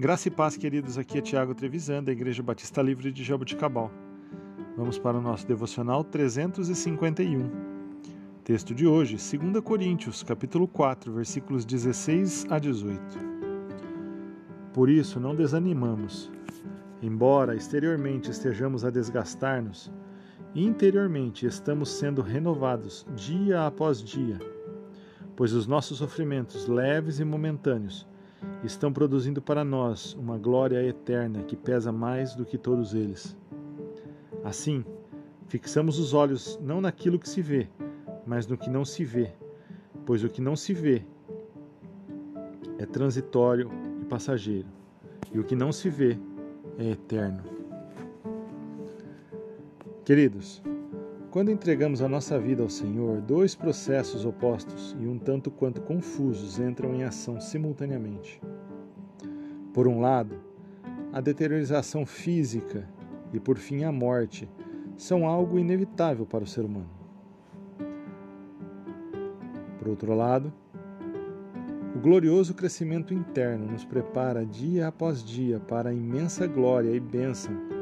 Graça e paz, queridos. Aqui é Tiago Trevisan, da Igreja Batista Livre de Jaboticabal. Vamos para o nosso devocional 351. Texto de hoje, 2 Coríntios, capítulo 4, versículos 16 a 18. Por isso, não desanimamos. Embora exteriormente estejamos a desgastar-nos, interiormente estamos sendo renovados dia após dia, pois os nossos sofrimentos leves e momentâneos estão produzindo para nós uma glória eterna que pesa mais do que todos eles. Assim, fixamos os olhos não naquilo que se vê, mas no que não se vê, pois o que não se vê é transitório e passageiro, e o que não se vê é eterno. Queridos, quando entregamos a nossa vida ao Senhor, dois processos opostos e um tanto quanto confusos entram em ação simultaneamente. Por um lado, a deteriorização física e, por fim, a morte são algo inevitável para o ser humano. Por outro lado, o glorioso crescimento interno nos prepara dia após dia para a imensa glória e bênção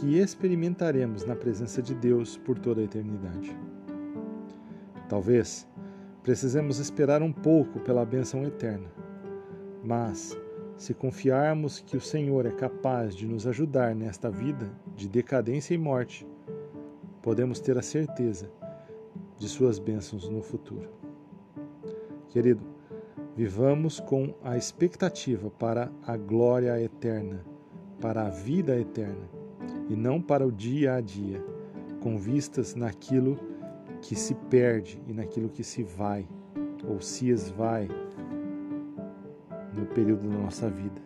que experimentaremos na presença de Deus por toda a eternidade. Talvez precisemos esperar um pouco pela bênção eterna, mas se confiarmos que o Senhor é capaz de nos ajudar nesta vida de decadência e morte, podemos ter a certeza de Suas bênçãos no futuro. Querido, vivamos com a expectativa para a glória eterna, para a vida eterna e não para o dia a dia, com vistas naquilo que se perde e naquilo que se vai ou se esvai no período da nossa vida.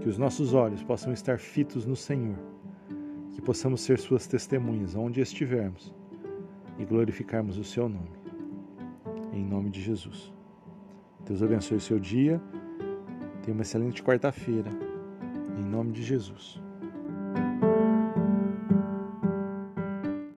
Que os nossos olhos possam estar fitos no Senhor, que possamos ser Suas testemunhas onde estivermos e glorificarmos o Seu nome. Em nome de Jesus. Deus abençoe o seu dia. Tenha uma excelente quarta-feira. Em nome de Jesus.